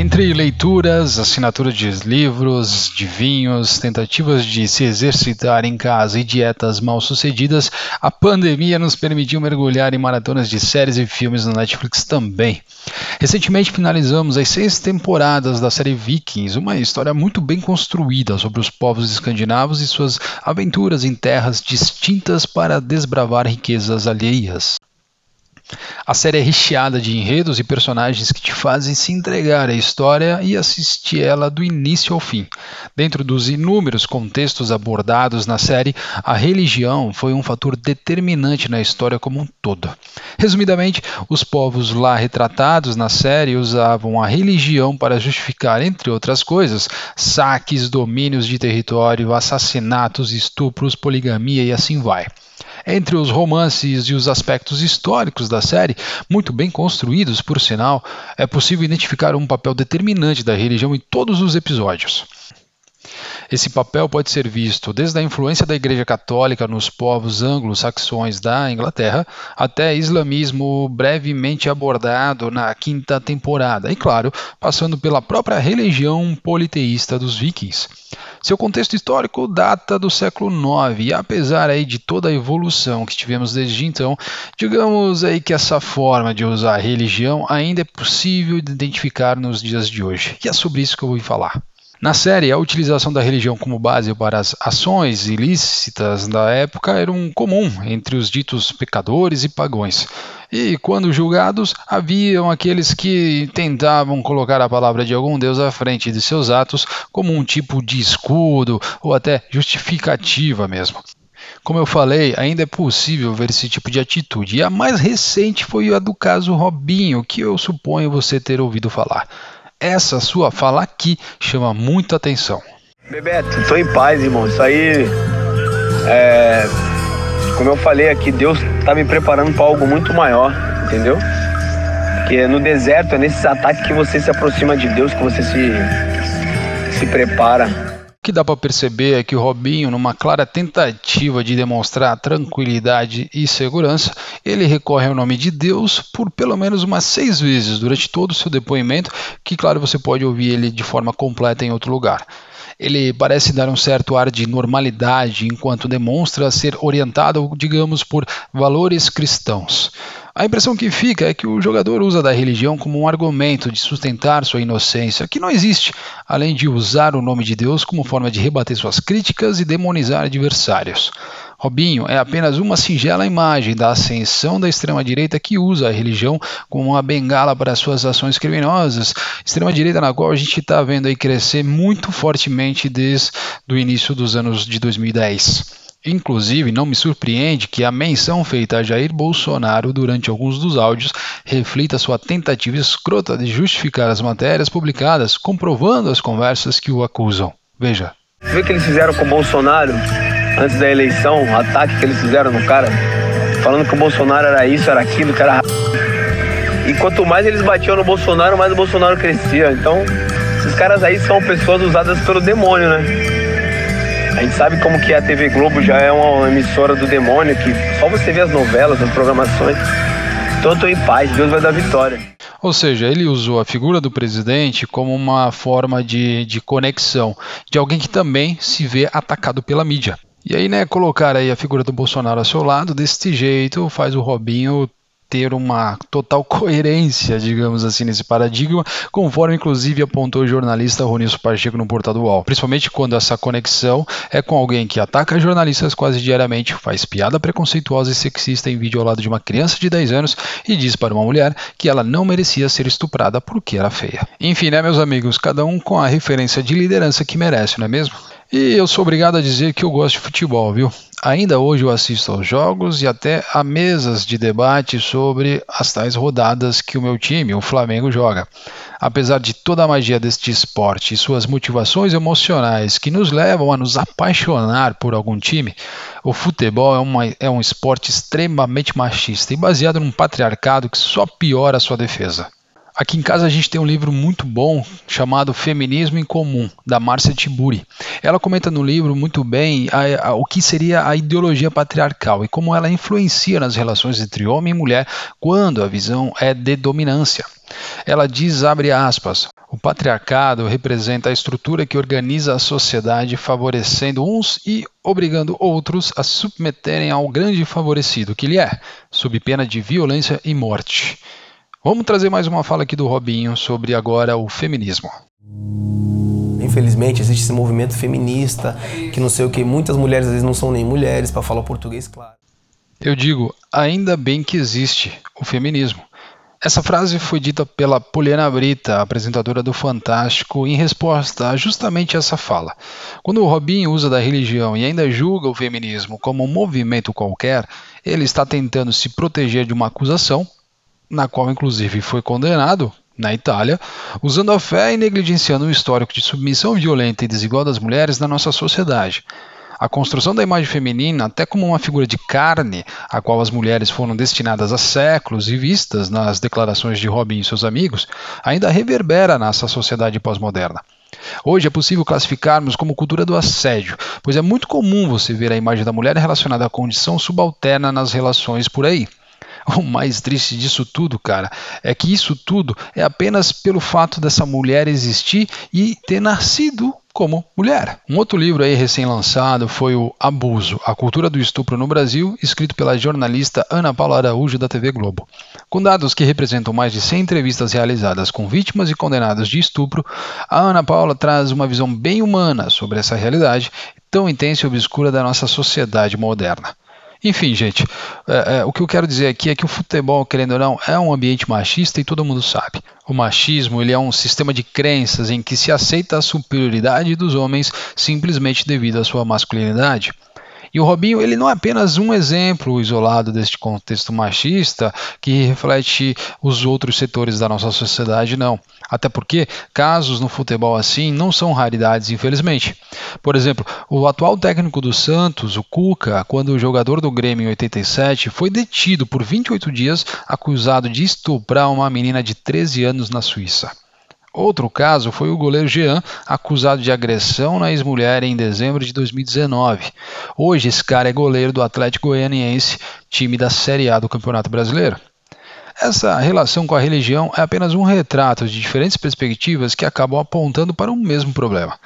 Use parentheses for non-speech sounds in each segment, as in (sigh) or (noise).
Entre leituras, assinatura de livros, de vinhos, tentativas de se exercitar em casa e dietas mal sucedidas, a pandemia nos permitiu mergulhar em maratonas de séries e filmes na Netflix também. Recentemente finalizamos as seis temporadas da série Vikings, uma história muito bem construída sobre os povos escandinavos e suas aventuras em terras distintas para desbravar riquezas alheias. A série é recheada de enredos e personagens que te fazem se entregar à história e assistir ela do início ao fim. Dentro dos inúmeros contextos abordados na série, a religião foi um fator determinante na história como um todo. Resumidamente, os povos lá retratados na série usavam a religião para justificar, entre outras coisas, saques, domínios de território, assassinatos, estupros, poligamia e assim vai. Entre os romances e os aspectos históricos da série, muito bem construídos por sinal, é possível identificar um papel determinante da religião em todos os episódios. Esse papel pode ser visto desde a influência da Igreja Católica nos povos anglo-saxões da Inglaterra até islamismo brevemente abordado na quinta temporada, e claro, passando pela própria religião politeísta dos vikings. Seu contexto histórico data do século IX e apesar aí de toda a evolução que tivemos desde então, digamos aí que essa forma de usar a religião ainda é possível de identificar nos dias de hoje. E é sobre isso que eu vou falar. Na série, a utilização da religião como base para as ações ilícitas da época era um comum entre os ditos pecadores e pagões. E quando julgados, haviam aqueles que tentavam colocar a palavra de algum deus à frente de seus atos como um tipo de escudo ou até justificativa mesmo. Como eu falei, ainda é possível ver esse tipo de atitude, e a mais recente foi a do caso Robinho, que eu suponho você ter ouvido falar. Essa sua fala aqui chama muita atenção. Bebeto, tô em paz, irmão. Isso aí é. Como eu falei aqui, Deus tá me preparando para algo muito maior, entendeu? Que no deserto é nesses ataques que você se aproxima de Deus, que você se, se prepara que dá para perceber é que o Robinho, numa clara tentativa de demonstrar tranquilidade e segurança, ele recorre ao nome de Deus por pelo menos umas seis vezes durante todo o seu depoimento, que claro você pode ouvir ele de forma completa em outro lugar. Ele parece dar um certo ar de normalidade enquanto demonstra ser orientado, digamos, por valores cristãos. A impressão que fica é que o jogador usa da religião como um argumento de sustentar sua inocência, que não existe, além de usar o nome de Deus como forma de rebater suas críticas e demonizar adversários. Robinho é apenas uma singela imagem da ascensão da extrema-direita que usa a religião como uma bengala para suas ações criminosas, extrema-direita na qual a gente está vendo aí crescer muito fortemente desde o início dos anos de 2010. Inclusive, não me surpreende que a menção feita a Jair Bolsonaro durante alguns dos áudios reflita sua tentativa escrota de justificar as matérias publicadas, comprovando as conversas que o acusam. Veja. Viu o que eles fizeram com o Bolsonaro antes da eleição? O ataque que eles fizeram no cara, falando que o Bolsonaro era isso, era aquilo, que era. E quanto mais eles batiam no Bolsonaro, mais o Bolsonaro crescia. Então, esses caras aí são pessoas usadas pelo demônio, né? A gente sabe como que a TV Globo já é uma emissora do demônio, que só você vê as novelas, as programações. Então eu tô em paz, Deus vai dar vitória. Ou seja, ele usou a figura do presidente como uma forma de, de conexão de alguém que também se vê atacado pela mídia. E aí, né, colocar aí a figura do Bolsonaro ao seu lado desse jeito faz o Robinho ter uma total (laughs) coerência, digamos assim, nesse paradigma, conforme inclusive apontou o jornalista Ronilson Pacheco no portal do UOL. Principalmente quando essa conexão é com alguém que ataca jornalistas quase diariamente, faz piada preconceituosa e sexista em vídeo ao lado de uma criança de 10 anos e diz para uma mulher que ela não merecia ser estuprada porque era feia. Enfim, né, meus amigos, cada um com a referência de liderança que merece, não é mesmo? E eu sou obrigado a dizer que eu gosto de futebol, viu? Ainda hoje eu assisto aos jogos e até a mesas de debate sobre as tais rodadas que o meu time, o Flamengo, joga. Apesar de toda a magia deste esporte e suas motivações emocionais que nos levam a nos apaixonar por algum time, o futebol é, uma, é um esporte extremamente machista e baseado num patriarcado que só piora a sua defesa. Aqui em casa a gente tem um livro muito bom chamado Feminismo em Comum, da Márcia Tiburi. Ela comenta no livro muito bem a, a, o que seria a ideologia patriarcal e como ela influencia nas relações entre homem e mulher quando a visão é de dominância. Ela diz, abre aspas, O patriarcado representa a estrutura que organiza a sociedade, favorecendo uns e obrigando outros a se submeterem ao grande favorecido que ele é, sob pena de violência e morte. Vamos trazer mais uma fala aqui do Robinho sobre agora o feminismo. Infelizmente existe esse movimento feminista que não sei o que, muitas mulheres às vezes não são nem mulheres para falar português claro. Eu digo, ainda bem que existe o feminismo. Essa frase foi dita pela Poliana Brita, apresentadora do Fantástico, em resposta a justamente essa fala. Quando o Robin usa da religião e ainda julga o feminismo como um movimento qualquer, ele está tentando se proteger de uma acusação, na qual inclusive foi condenado na Itália, usando a fé e negligenciando o histórico de submissão violenta e desigual das mulheres na nossa sociedade. A construção da imagem feminina, até como uma figura de carne, a qual as mulheres foram destinadas há séculos e vistas nas declarações de Robin e seus amigos, ainda reverbera nessa sociedade pós-moderna. Hoje é possível classificarmos como cultura do assédio, pois é muito comum você ver a imagem da mulher relacionada à condição subalterna nas relações por aí. (laughs) O mais triste disso tudo, cara, é que isso tudo é apenas pelo fato dessa mulher existir e ter nascido como mulher. Um outro livro aí recém-lançado foi o Abuso, a cultura do estupro no Brasil, escrito pela jornalista Ana Paula Araújo da TV Globo. Com dados que representam mais de 100 entrevistas realizadas com vítimas e condenados de estupro, a Ana Paula traz uma visão bem humana sobre essa realidade tão intensa e obscura da nossa sociedade moderna. Enfim, gente, é, é, o que eu quero dizer aqui é que o futebol, querendo ou não, é um ambiente machista e todo mundo sabe. O machismo ele é um sistema de crenças em que se aceita a superioridade dos homens simplesmente devido à sua masculinidade. E o Robinho ele não é apenas um exemplo isolado deste contexto machista que reflete os outros setores da nossa sociedade, não. Até porque casos no futebol assim não são raridades, infelizmente. Por exemplo, o atual técnico do Santos, o Cuca, quando o jogador do Grêmio em 87 foi detido por 28 dias acusado de estuprar uma menina de 13 anos na Suíça. Outro caso foi o goleiro Jean, acusado de agressão na ex-mulher em dezembro de 2019. Hoje, esse cara é goleiro do Atlético Goianiense, time da Série A do Campeonato Brasileiro. Essa relação com a religião é apenas um retrato de diferentes perspectivas que acabam apontando para o mesmo problema.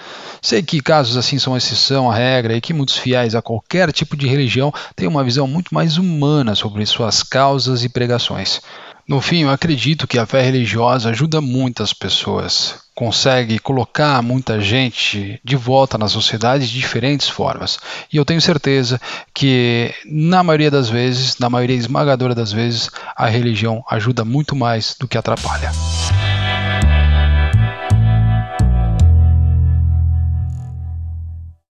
Sei que casos assim são exceção à regra e que muitos fiéis a qualquer tipo de religião têm uma visão muito mais humana sobre suas causas e pregações. No fim, eu acredito que a fé religiosa ajuda muitas pessoas, consegue colocar muita gente de volta na sociedade de diferentes formas. E eu tenho certeza que, na maioria das vezes, na maioria esmagadora das vezes, a religião ajuda muito mais do que atrapalha.